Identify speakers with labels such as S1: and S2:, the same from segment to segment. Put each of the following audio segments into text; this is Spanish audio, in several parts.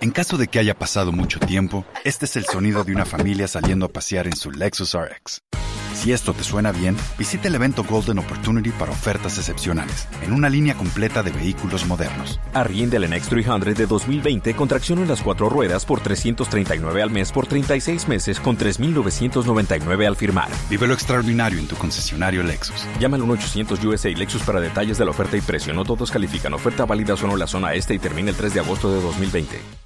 S1: En caso de que haya pasado mucho tiempo, este es el sonido de una familia saliendo a pasear en su Lexus RX. Si esto te suena bien, visita el evento Golden Opportunity para ofertas excepcionales, en una línea completa de vehículos modernos.
S2: Arriende el NX300 de 2020 con tracción en las cuatro ruedas por 339 al mes por 36 meses con 3.999 al firmar.
S1: Vive lo extraordinario en tu concesionario Lexus.
S2: Llama al 1-800 USA Lexus para detalles de la oferta y precio. No todos califican. Oferta válida solo en la zona este y termina el 3 de agosto de 2020.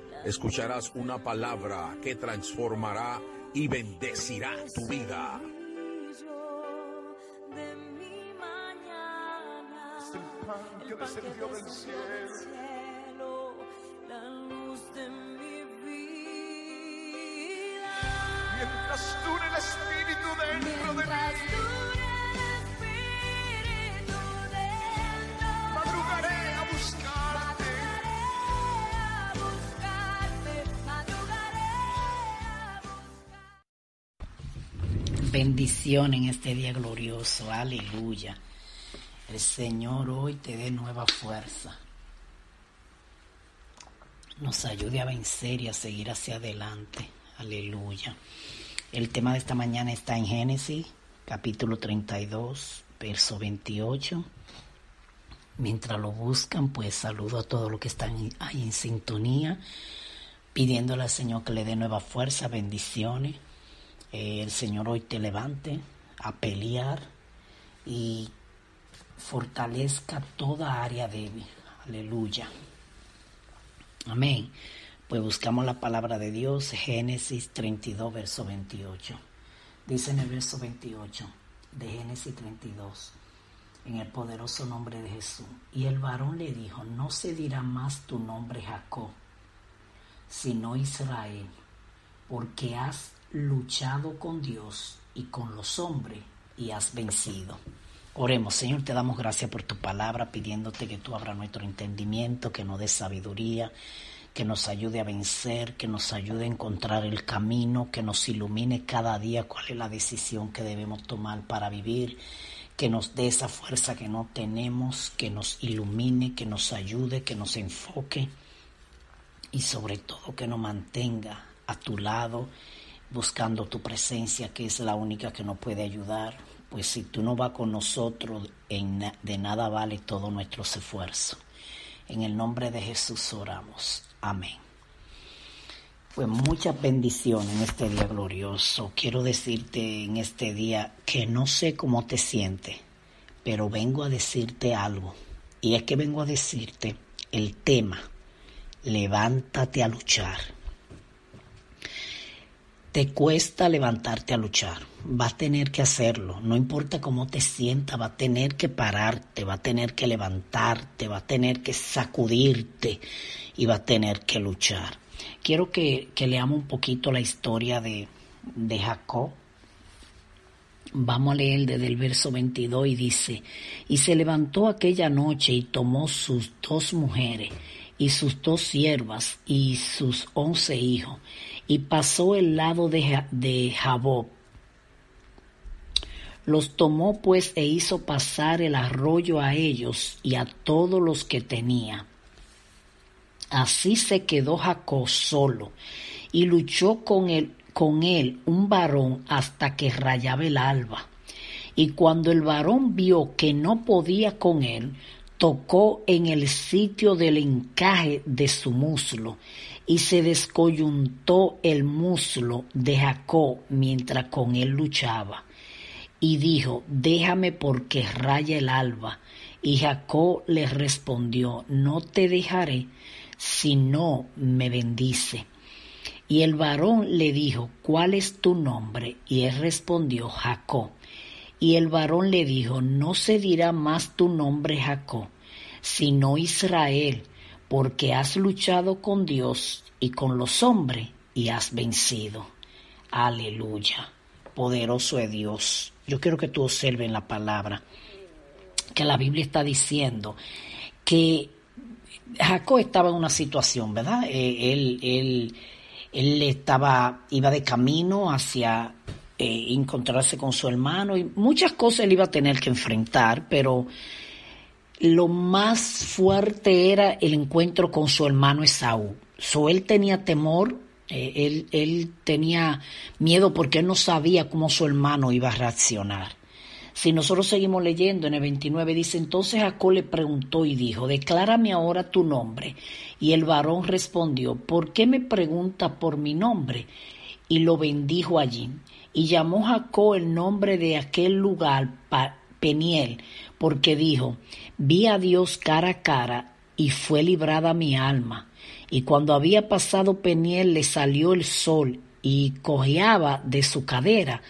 S3: Escucharás una palabra que transformará y bendecirá tu vida.
S4: Es el pan que descendió del cielo. Mientras dure el Espíritu dentro de mí.
S5: Bendición en este día glorioso. Aleluya. El Señor hoy te dé nueva fuerza. Nos ayude a vencer y a seguir hacia adelante. Aleluya. El tema de esta mañana está en Génesis, capítulo 32, verso 28. Mientras lo buscan, pues saludo a todos los que están ahí en sintonía, pidiéndole al Señor que le dé nueva fuerza, bendiciones eh, el Señor hoy te levante a pelear y fortalezca toda área débil. Aleluya. Amén. Pues buscamos la palabra de Dios, Génesis 32, verso 28. Dice en el verso 28 de Génesis 32, en el poderoso nombre de Jesús. Y el varón le dijo, no se dirá más tu nombre Jacob, sino Israel, porque has luchado con Dios y con los hombres y has vencido. Oremos, Señor, te damos gracias por tu palabra, pidiéndote que tú abras nuestro entendimiento, que nos dé sabiduría, que nos ayude a vencer, que nos ayude a encontrar el camino, que nos ilumine cada día cuál es la decisión que debemos tomar para vivir, que nos dé esa fuerza que no tenemos, que nos ilumine, que nos ayude, que nos enfoque y sobre todo que nos mantenga a tu lado buscando tu presencia, que es la única que nos puede ayudar. Pues si tú no vas con nosotros, de nada vale todo nuestro esfuerzo. En el nombre de Jesús oramos. Amén. Pues mucha bendición en este día glorioso. Quiero decirte en este día que no sé cómo te sientes, pero vengo a decirte algo. Y es que vengo a decirte el tema, levántate a luchar te cuesta levantarte a luchar, va a tener que hacerlo, no importa cómo te sientas, va a tener que pararte, va a tener que levantarte, va a tener que sacudirte y va a tener que luchar. Quiero que, que leamos un poquito la historia de, de Jacob. Vamos a leer desde el verso 22 y dice, y se levantó aquella noche y tomó sus dos mujeres y sus dos siervas y sus once hijos y pasó el lado de, de Jabob. Los tomó pues e hizo pasar el arroyo a ellos y a todos los que tenía. Así se quedó Jacob solo y luchó con él, con él un varón hasta que rayaba el alba. Y cuando el varón vio que no podía con él, tocó en el sitio del encaje de su muslo y se descoyuntó el muslo de Jacob mientras con él luchaba. Y dijo, déjame porque raya el alba. Y Jacob le respondió, no te dejaré si no me bendice. Y el varón le dijo, ¿cuál es tu nombre? Y él respondió, Jacob. Y el varón le dijo, no se dirá más tu nombre Jacob, sino Israel, porque has luchado con Dios y con los hombres y has vencido. Aleluya. Poderoso es Dios. Yo quiero que tú observes la palabra que la Biblia está diciendo que Jacob estaba en una situación, ¿verdad? Eh, él, él, él estaba, iba de camino hacia eh, encontrarse con su hermano y muchas cosas él iba a tener que enfrentar, pero lo más fuerte era el encuentro con su hermano Esaú. So, él tenía temor, eh, él, él tenía miedo porque él no sabía cómo su hermano iba a reaccionar. Si nosotros seguimos leyendo en el 29 dice, entonces Jacob le preguntó y dijo, declárame ahora tu nombre. Y el varón respondió, ¿por qué me pregunta por mi nombre? Y lo bendijo allí. Y llamó Jacob el nombre de aquel lugar Peniel, porque dijo, vi a Dios cara a cara y fue librada mi alma. Y cuando había pasado Peniel le salió el sol y cojeaba de su cadera.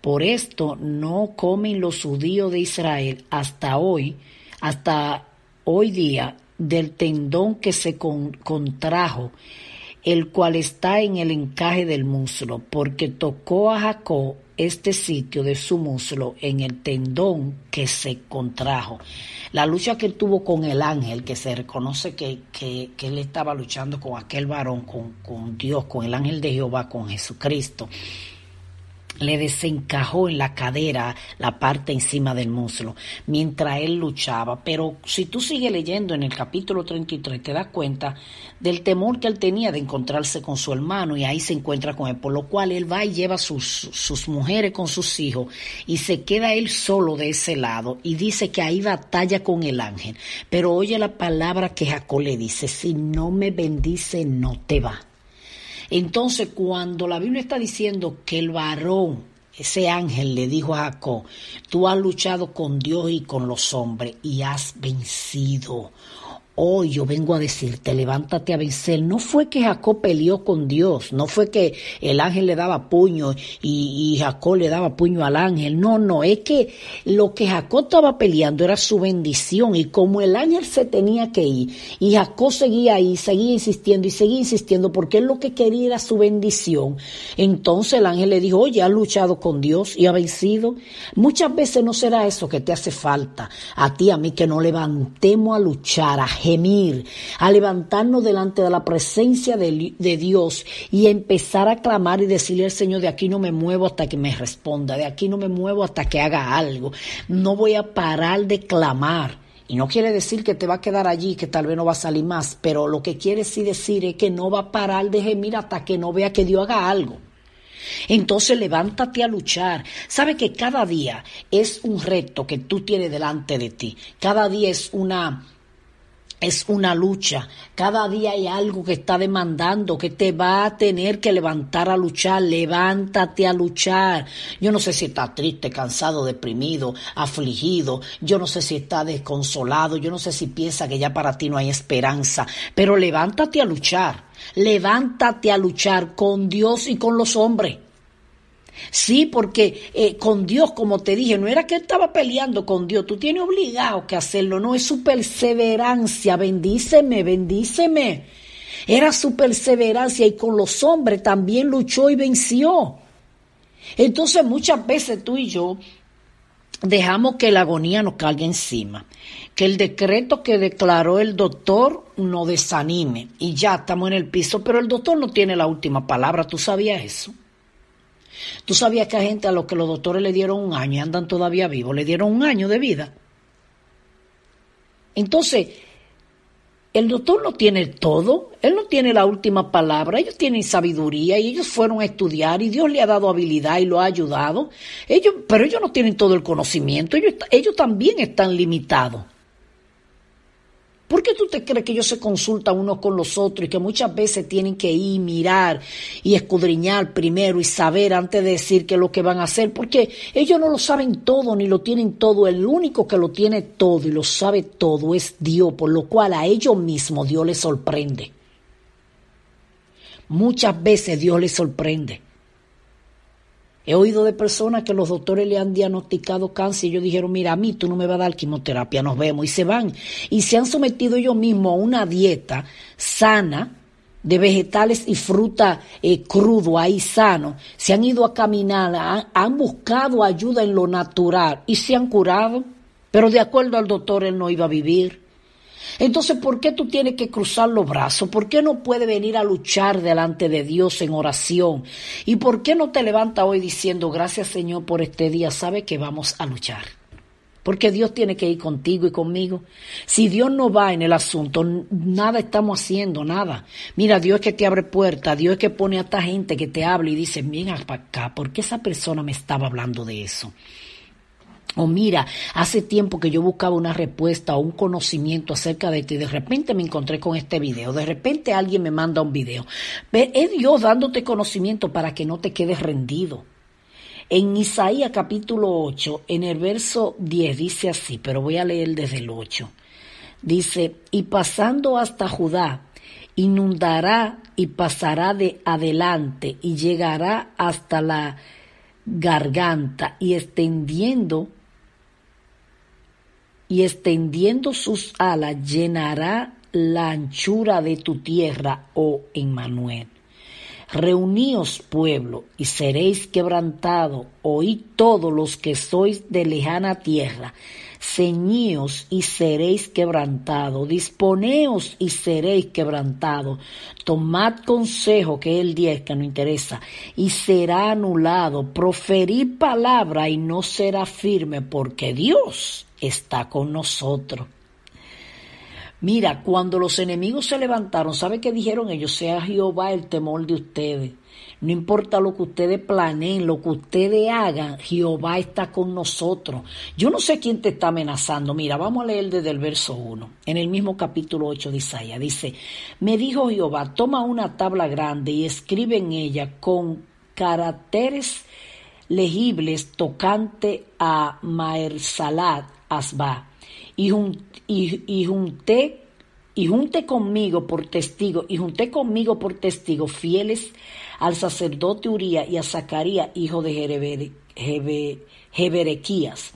S5: Por esto no comen los judíos de Israel hasta hoy, hasta hoy día, del tendón que se contrajo, el cual está en el encaje del muslo, porque tocó a Jacob este sitio de su muslo en el tendón que se contrajo. La lucha que tuvo con el ángel, que se reconoce que, que, él estaba luchando con aquel varón, con, con Dios, con el ángel de Jehová, con Jesucristo le desencajó en la cadera la parte encima del muslo mientras él luchaba. Pero si tú sigues leyendo en el capítulo 33 te das cuenta del temor que él tenía de encontrarse con su hermano y ahí se encuentra con él, por lo cual él va y lleva sus, sus mujeres con sus hijos y se queda él solo de ese lado y dice que ahí batalla con el ángel. Pero oye la palabra que Jacob le dice, si no me bendice no te va. Entonces, cuando la Biblia está diciendo que el varón, ese ángel le dijo a Jacob, tú has luchado con Dios y con los hombres y has vencido. Hoy yo vengo a decirte, levántate a vencer. No fue que Jacob peleó con Dios, no fue que el ángel le daba puño y, Jacob le daba puño al ángel. No, no, es que lo que Jacob estaba peleando era su bendición y como el ángel se tenía que ir y Jacob seguía ahí, seguía insistiendo y seguía insistiendo porque él lo que quería era su bendición. Entonces el ángel le dijo, oye, ha luchado con Dios y ha vencido. Muchas veces no será eso que te hace falta a ti, a mí, que nos levantemos a luchar, a gemir, a levantarnos delante de la presencia de, Dios y empezar a clamar y decirle al Señor, de aquí no me muevo hasta que me responda, de aquí no me muevo hasta que haga algo, no voy a parar de clamar. Y no quiere decir que te va a quedar allí, que tal vez no va a salir más, pero lo que quiere sí decir es que no va a parar de gemir hasta que no vea que Dios haga algo. Entonces levántate a luchar. Sabe que cada día es un reto que tú tienes delante de ti. Cada día es una es una lucha. Cada día hay algo que está demandando, que te va a tener que levantar a luchar. Levántate a luchar. Yo no sé si estás triste, cansado, deprimido, afligido. Yo no sé si estás desconsolado. Yo no sé si piensa que ya para ti no hay esperanza. Pero levántate a luchar. Levántate a luchar con Dios y con los hombres. Sí, porque eh, con Dios, como te dije, no era que estaba peleando con Dios, tú tienes obligado que hacerlo, no es su perseverancia, bendíceme, bendíceme. Era su perseverancia y con los hombres también luchó y venció. Entonces muchas veces tú y yo dejamos que la agonía nos caiga encima, que el decreto que declaró el doctor nos desanime y ya estamos en el piso, pero el doctor no tiene la última palabra, ¿tú sabías eso? ¿Tú sabías que hay gente a los que los doctores le dieron un año y andan todavía vivos, le dieron un año de vida? Entonces, el doctor no tiene todo, él no tiene la última palabra, ellos tienen sabiduría y ellos fueron a estudiar y Dios le ha dado habilidad y lo ha ayudado. Ellos, pero ellos no tienen todo el conocimiento, ellos, ellos también están limitados. ¿Por qué tú te crees que ellos se consultan unos con los otros y que muchas veces tienen que ir, mirar y escudriñar primero y saber antes de decir qué es lo que van a hacer? Porque ellos no lo saben todo ni lo tienen todo. El único que lo tiene todo y lo sabe todo es Dios, por lo cual a ellos mismos Dios les sorprende. Muchas veces Dios les sorprende. He oído de personas que los doctores le han diagnosticado cáncer y ellos dijeron, mira, a mí tú no me vas a dar quimioterapia, nos vemos. Y se van. Y se han sometido ellos mismos a una dieta sana de vegetales y fruta eh, crudo, ahí sano. Se han ido a caminar, han, han buscado ayuda en lo natural y se han curado. Pero de acuerdo al doctor, él no iba a vivir. Entonces, ¿por qué tú tienes que cruzar los brazos? ¿Por qué no puedes venir a luchar delante de Dios en oración? ¿Y por qué no te levantas hoy diciendo, gracias Señor por este día, sabe que vamos a luchar? Porque Dios tiene que ir contigo y conmigo. Si Dios no va en el asunto, nada estamos haciendo, nada. Mira, Dios es que te abre puertas, Dios es que pone a esta gente que te habla y dice, venga para acá, ¿por qué esa persona me estaba hablando de eso? O mira, hace tiempo que yo buscaba una respuesta o un conocimiento acerca de ti, de repente me encontré con este video, de repente alguien me manda un video. Es Dios dándote conocimiento para que no te quedes rendido. En Isaías capítulo 8, en el verso 10 dice así, pero voy a leer desde el 8. Dice, y pasando hasta Judá, inundará y pasará de adelante y llegará hasta la garganta y extendiendo y extendiendo sus alas llenará la anchura de tu tierra, oh Emmanuel. Reuníos, pueblo, y seréis quebrantados, oíd todos los que sois de lejana tierra, ceñíos y seréis quebrantados, disponeos y seréis quebrantados, tomad consejo, que es el 10 que no interesa, y será anulado, proferid palabra y no será firme, porque Dios está con nosotros. Mira, cuando los enemigos se levantaron, ¿sabe qué dijeron ellos? Sea Jehová el temor de ustedes. No importa lo que ustedes planeen, lo que ustedes hagan, Jehová está con nosotros. Yo no sé quién te está amenazando. Mira, vamos a leer desde el verso 1, en el mismo capítulo 8 de Isaías. Dice, me dijo Jehová, toma una tabla grande y escribe en ella con caracteres legibles tocante a Maersalat, Asba, y, y, junté y junté conmigo por testigo, y junté conmigo por testigo fieles al sacerdote Uría y a Zacarías, hijo de Jeberequías.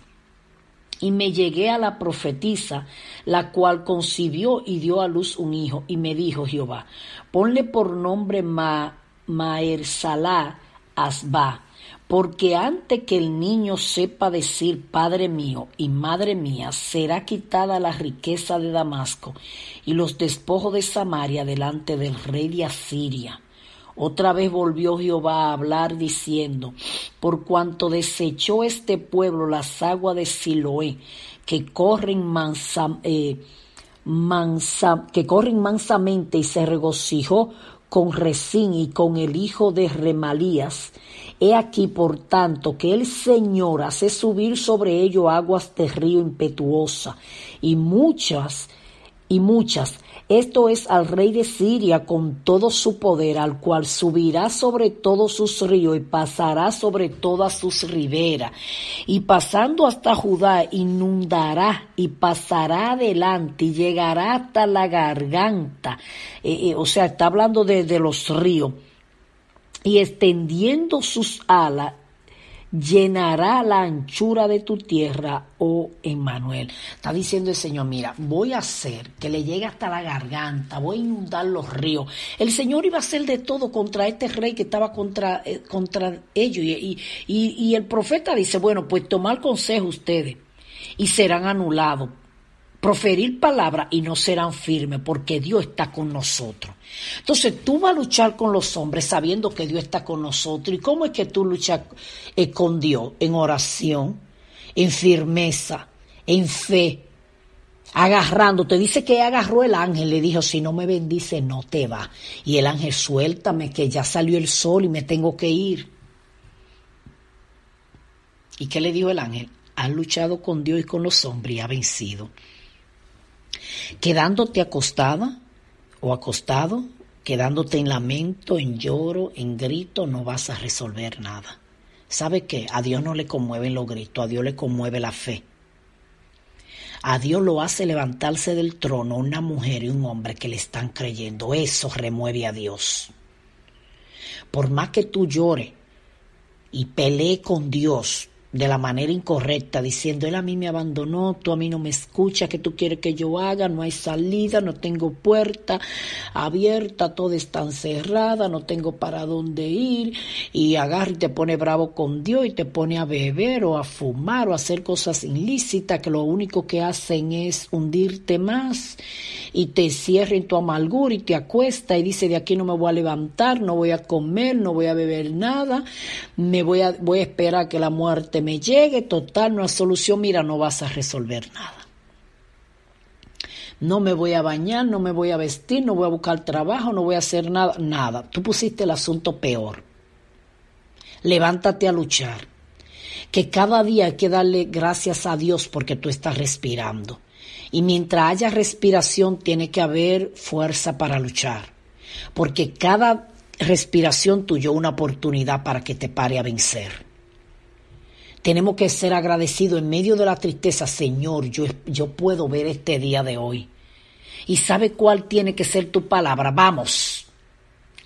S5: Y me llegué a la profetisa, la cual concibió y dio a luz un hijo, y me dijo Jehová, ponle por nombre Ma, Maersalá Asba, porque antes que el niño sepa decir Padre mío y Madre mía, será quitada la riqueza de Damasco y los despojos de Samaria delante del rey de Asiria. Otra vez volvió Jehová a hablar diciendo, por cuanto desechó este pueblo las aguas de Siloé, que corren eh, que corren mansamente y se regocijó con Resín y con el hijo de Remalías, He aquí, por tanto, que el Señor hace subir sobre ellos aguas de río impetuosa, y muchas, y muchas. Esto es al rey de Siria con todo su poder, al cual subirá sobre todos sus ríos y pasará sobre todas sus riberas. Y pasando hasta Judá, inundará y pasará adelante y llegará hasta la garganta. Eh, eh, o sea, está hablando de, de los ríos y extendiendo sus alas, llenará la anchura de tu tierra, oh Emmanuel. Está diciendo el Señor, mira, voy a hacer que le llegue hasta la garganta, voy a inundar los ríos. El Señor iba a hacer de todo contra este rey que estaba contra, eh, contra ellos. Y, y el profeta dice, bueno, pues tomar consejo ustedes y serán anulados proferir palabras y no serán firmes porque Dios está con nosotros. Entonces tú vas a luchar con los hombres sabiendo que Dios está con nosotros. ¿Y cómo es que tú luchas eh, con Dios? En oración, en firmeza, en fe, agarrando. Te Dice que agarró el ángel, le dijo, si no me bendice, no te va. Y el ángel, suéltame, que ya salió el sol y me tengo que ir. ¿Y qué le dijo el ángel? Ha luchado con Dios y con los hombres y ha vencido. Quedándote acostada o acostado, quedándote en lamento, en lloro, en grito, no vas a resolver nada. ¿Sabe qué? A Dios no le conmueven los gritos, a Dios le conmueve la fe. A Dios lo hace levantarse del trono una mujer y un hombre que le están creyendo. Eso remueve a Dios. Por más que tú llores y pelees con Dios, de la manera incorrecta, diciendo, él a mí me abandonó, tú a mí no me escuchas, que tú quieres que yo haga? No hay salida, no tengo puerta abierta, todo está encerrada, no tengo para dónde ir, y agarra y te pone bravo con Dios y te pone a beber o a fumar o a hacer cosas ilícitas que lo único que hacen es hundirte más y te cierra en tu amargura y te acuesta y dice, de aquí no me voy a levantar, no voy a comer, no voy a beber nada, me voy a, voy a esperar que la muerte me llegue, total, no hay solución, mira, no vas a resolver nada. No me voy a bañar, no me voy a vestir, no voy a buscar trabajo, no voy a hacer nada, nada. Tú pusiste el asunto peor. Levántate a luchar. Que cada día hay que darle gracias a Dios porque tú estás respirando. Y mientras haya respiración tiene que haber fuerza para luchar. Porque cada respiración tuya una oportunidad para que te pare a vencer. Tenemos que ser agradecidos en medio de la tristeza. Señor, yo, puedo ver este día de hoy. ¿Y sabe cuál tiene que ser tu palabra? Vamos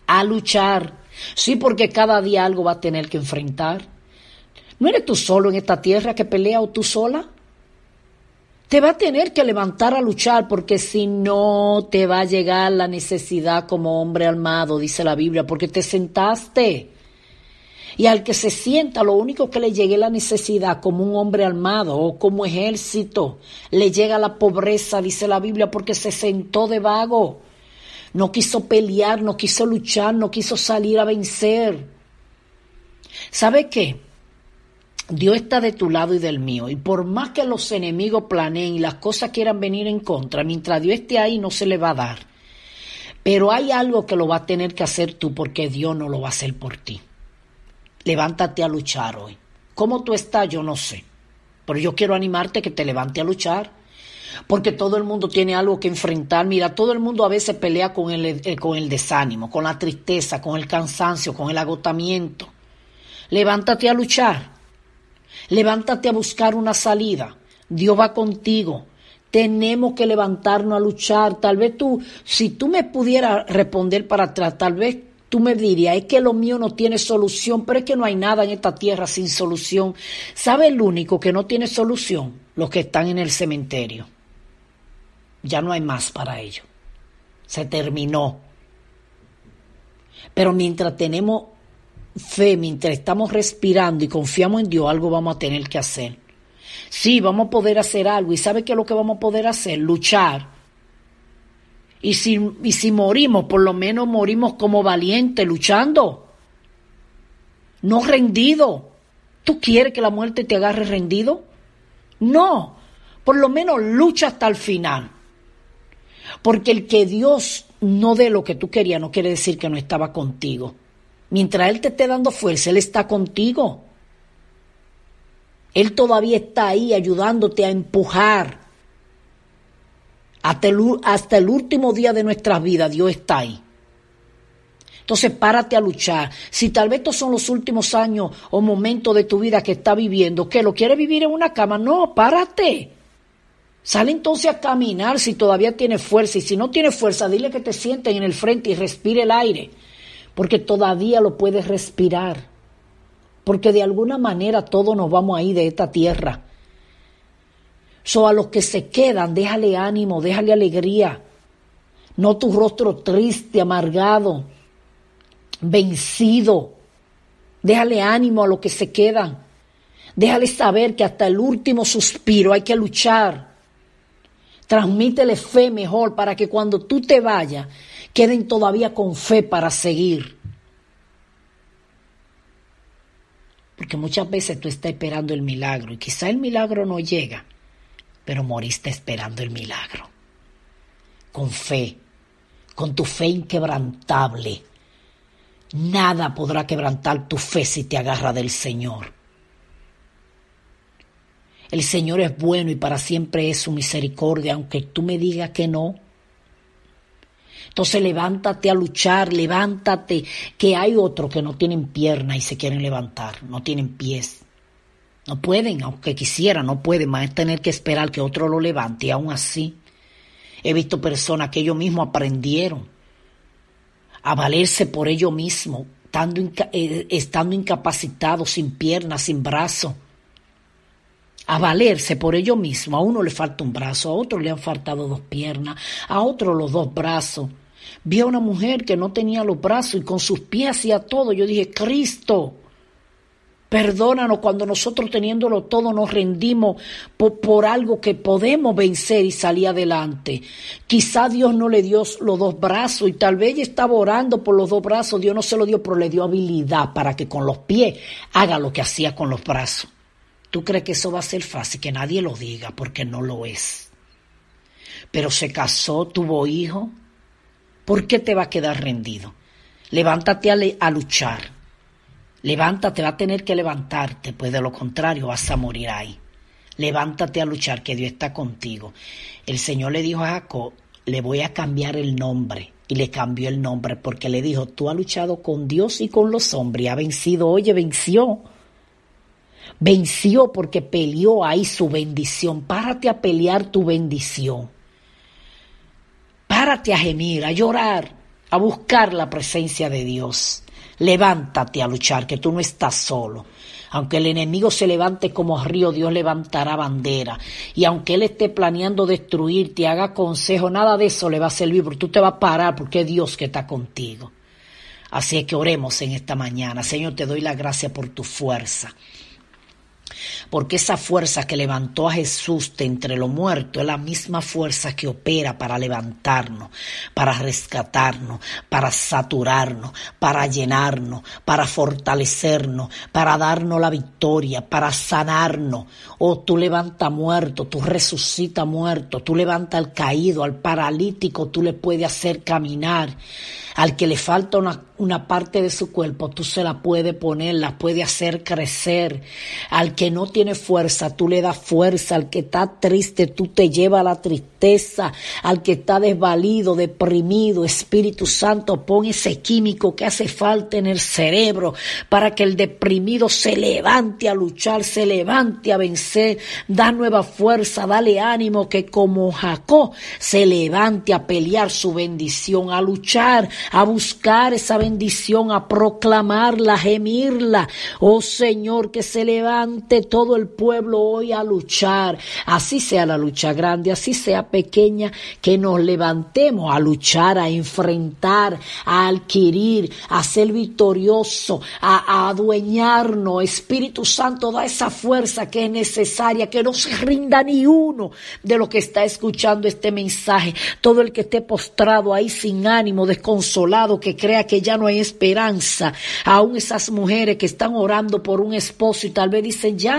S5: a luchar. Sí, porque cada día algo va a tener que enfrentar. ¿No eres tú solo en esta tierra que pelea o tú sola? Te va a tener que levantar a luchar porque si no te va a llegar la necesidad como hombre armado, dice la Biblia, porque te sentaste. Y al que se sienta, lo único que le llegue la necesidad como un hombre armado o como ejército, le llega la pobreza, dice la Biblia, porque se sentó de vago. No quiso pelear, no quiso luchar, no quiso salir a vencer. ¿Sabe qué? Dios está de tu lado y del mío. Y por más que los enemigos planeen y las cosas quieran venir en contra, mientras Dios esté ahí no se le va a dar. Pero hay algo que lo va a tener que hacer tú porque Dios no lo va a hacer por ti. Levántate a luchar hoy. ¿Cómo tú estás? Yo no sé. Pero yo quiero animarte que te levante a luchar. Porque todo el mundo tiene algo que enfrentar. Mira, todo el mundo a veces pelea con el, eh, con el desánimo, con la tristeza, con el cansancio, con el agotamiento. Levántate a luchar. Levántate a buscar una salida. Dios va contigo. Tenemos que levantarnos a luchar. Tal vez tú, si tú me pudieras responder para atrás, tal vez Tú me dirías, es que lo mío no tiene solución, pero es que no hay nada en esta tierra sin solución. ¿Sabe el único que no tiene solución? Los que están en el cementerio. Ya no hay más para ellos. Se terminó. Pero mientras tenemos fe, mientras estamos respirando y confiamos en Dios, algo vamos a tener que hacer. Sí, vamos a poder hacer algo. ¿Y sabe qué es lo que vamos a poder hacer? Luchar y si, y si morimos, por lo menos morimos como valientes, luchando, no rendido. ¿Tú quieres que la muerte te agarre rendido? No, por lo menos lucha hasta el final. Porque el que Dios no dé lo que tú querías no quiere decir que no estaba contigo. Mientras Él te esté dando fuerza, Él está contigo. Él todavía está ahí ayudándote a empujar hasta el, último día de nuestras vidas Dios está ahí. Entonces párate a luchar. Si tal vez estos son los últimos años o momentos de tu vida que estás viviendo, que lo quieres vivir en una cama, no, párate. Sale entonces a caminar si todavía tienes fuerza y si no tienes fuerza, dile que te sienten en el frente y respire el aire, porque todavía lo puedes respirar. porque de alguna manera todos nos vamos a ir de esta tierra. So, a los que se quedan, déjale ánimo, déjale alegría. No tu rostro triste, amargado, vencido. Déjale ánimo a los que se quedan. Déjale saber que hasta el último suspiro hay que luchar. Transmítele fe mejor para que cuando tú te vayas queden todavía con fe para seguir. Porque muchas veces tú estás esperando el milagro y quizá el milagro no llega, pero moriste esperando el milagro. Con fe, con tu fe inquebrantable. Nada podrá quebrantar tu fe si te agarra del Señor. El Señor es bueno y para siempre es su misericordia, aunque tú me digas que no. Entonces levántate a luchar, levántate, que hay otros que no tienen pierna y se quieren levantar, no tienen pies. No pueden, aunque quisieran, no pueden, a tener que esperar que otro lo levante y aún así he visto personas que ellos mismos aprendieron a valerse por ellos mismos, estando, eh, estando incapacitados, sin piernas, sin brazos a valerse por ellos mismos. A uno le falta un brazo, a otro le han faltado dos piernas, a otro los dos brazos. Vi a una mujer que no tenía los brazos y con sus pies hacía todo. Yo dije, Cristo, perdónanos cuando nosotros teniéndolo todo nos rendimos por, por, algo que podemos vencer y salir adelante. Quizá Dios no le dio los dos brazos y tal vez ella estaba orando por los dos brazos. Dios no se lo dio, pero le dio habilidad para que con los pies haga lo que hacía con los brazos. ¿Tú crees que eso va a ser fácil? Que nadie lo diga porque no lo es. Pero se casó, tuvo hijo. ¿Por qué te va a quedar rendido? Levántate a, luchar. Levántate, va a tener que levantarte, pues de lo contrario vas a morir ahí. Levántate a luchar, que Dios está contigo. El Señor le dijo a Jacob, le voy a cambiar el nombre. Y le cambió el nombre porque le dijo, tú has luchado con Dios y con los hombres, y ha vencido, oye, venció. Venció porque peleó ahí su bendición. Párate a pelear tu bendición. Párate a gemir, a llorar, a buscar la presencia de Dios. Levántate a luchar, que tú no estás solo. Aunque el enemigo se levante como río, Dios levantará bandera. Y aunque Él esté planeando destruirte, haga consejo, nada de eso le va a servir, porque tú te vas a parar, porque es Dios que está contigo. Así es que oremos en esta mañana. Señor, te doy la gracia por tu fuerza porque esa fuerza que levantó a Jesús de entre los muertos es la misma fuerza que opera para levantarnos, para rescatarnos, para saturarnos, para llenarnos, para fortalecernos, para darnos la victoria, para sanarnos. Oh, tú levanta muerto, tú resucita muerto, tú levanta al caído, al paralítico, tú le puedes hacer caminar. Al que le falta una, una parte de su cuerpo, tú se la puedes poner, la puedes hacer crecer. Al que no tiene fuerza, tú le das fuerza. Al que está triste, tú te llevas la tristeza. Al que está desvalido, deprimido, Espíritu Santo, pon ese químico que hace falta en el cerebro para que el deprimido se levante a luchar, se levante a vencer. Da nueva fuerza, dale ánimo que como Jacob se levante a pelear su bendición, a luchar, a buscar esa bendición, a proclamarla, a gemirla. Oh Señor, que se levante todo el pueblo hoy a luchar. Así sea la lucha grande, así sea pequeña, que nos levantemos a luchar, a enfrentar, a adquirir, a ser victorioso, a, adueñarnos. Espíritu Santo, da esa fuerza que es necesaria, que no se rinda ni uno de lo que está escuchando este mensaje. Todo el que esté postrado ahí sin ánimo, desconsolado, que crea que ya no hay esperanza. Aún esas mujeres que están orando por un esposo y tal vez dicen, ya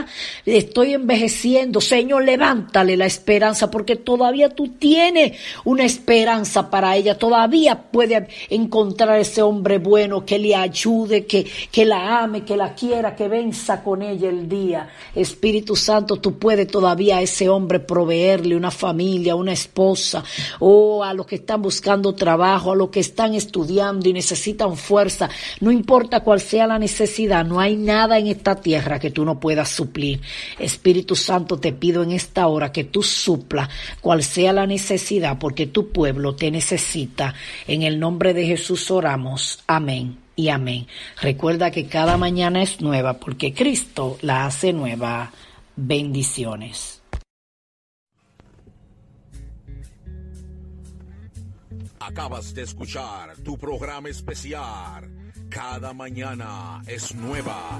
S5: estoy envejeciendo. Señor, levántale la esperanza porque todavía tú tienes una esperanza para ella. Todavía puede encontrar ese hombre bueno que le ayude, que, que la ame, que la quiera, que venza con ella el día. Espíritu Santo, tú puedes todavía a ese hombre proveerle una familia, una esposa, o a los que están buscando trabajo, a los que están estudiando y necesitan fuerza, no importa cuál sea la necesidad, no hay nada en esta tierra que tú no puedas Espíritu Santo, te pido en esta hora que tú supla cual sea la necesidad, porque tu pueblo te necesita. En el nombre de Jesús oramos. Amén y amén. Recuerda que cada mañana es nueva porque Cristo la hace nueva. Bendiciones.
S3: Acabas de escuchar tu programa especial. Cada mañana es nueva.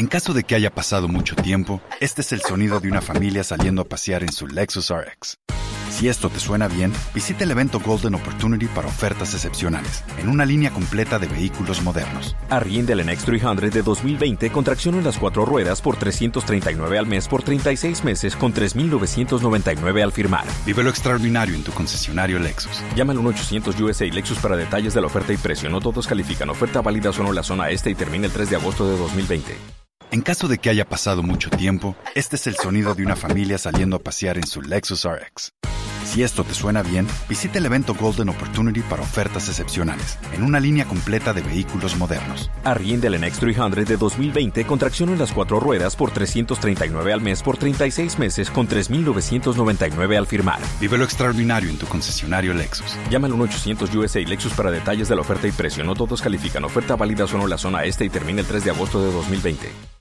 S1: En caso de que haya pasado mucho tiempo, este es el sonido de una familia saliendo a pasear en su Lexus RX. Si esto te suena bien, visita el evento Golden Opportunity para ofertas excepcionales, en una línea completa de vehículos modernos.
S2: Arriende el NX300 de 2020 con tracción en las cuatro ruedas por 339 al mes por 36 meses con 3.999 al firmar.
S1: Vive lo extraordinario en tu concesionario Lexus.
S2: Llama al 1-800 USA Lexus para detalles de la oferta y precio. No todos califican. Oferta válida solo en la zona este y termina el 3 de agosto de 2020.
S1: En caso de que haya pasado mucho tiempo, este es el sonido de una familia saliendo a pasear en su Lexus RX. Si esto te suena bien, visita el evento Golden Opportunity para ofertas excepcionales, en una línea completa de vehículos modernos.
S2: Arriende el NX300 de 2020 con tracción en las cuatro ruedas por 339 al mes por 36 meses con 3.999 al firmar.
S1: Vive lo extraordinario en tu concesionario Lexus.
S2: Llama al 1-800 USA Lexus para detalles de la oferta y precio. No todos califican. Oferta válida solo en la zona este y termina el 3 de agosto de 2020.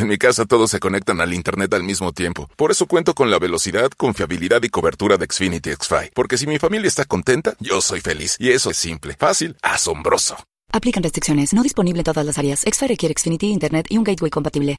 S6: En mi casa todos se conectan al Internet al mismo tiempo. Por eso cuento con la velocidad, confiabilidad y cobertura de Xfinity XFi. Porque si mi familia está contenta, yo soy feliz. Y eso es simple, fácil, asombroso.
S7: Aplican restricciones. No disponible en todas las áreas. XFi requiere Xfinity Internet y un gateway compatible.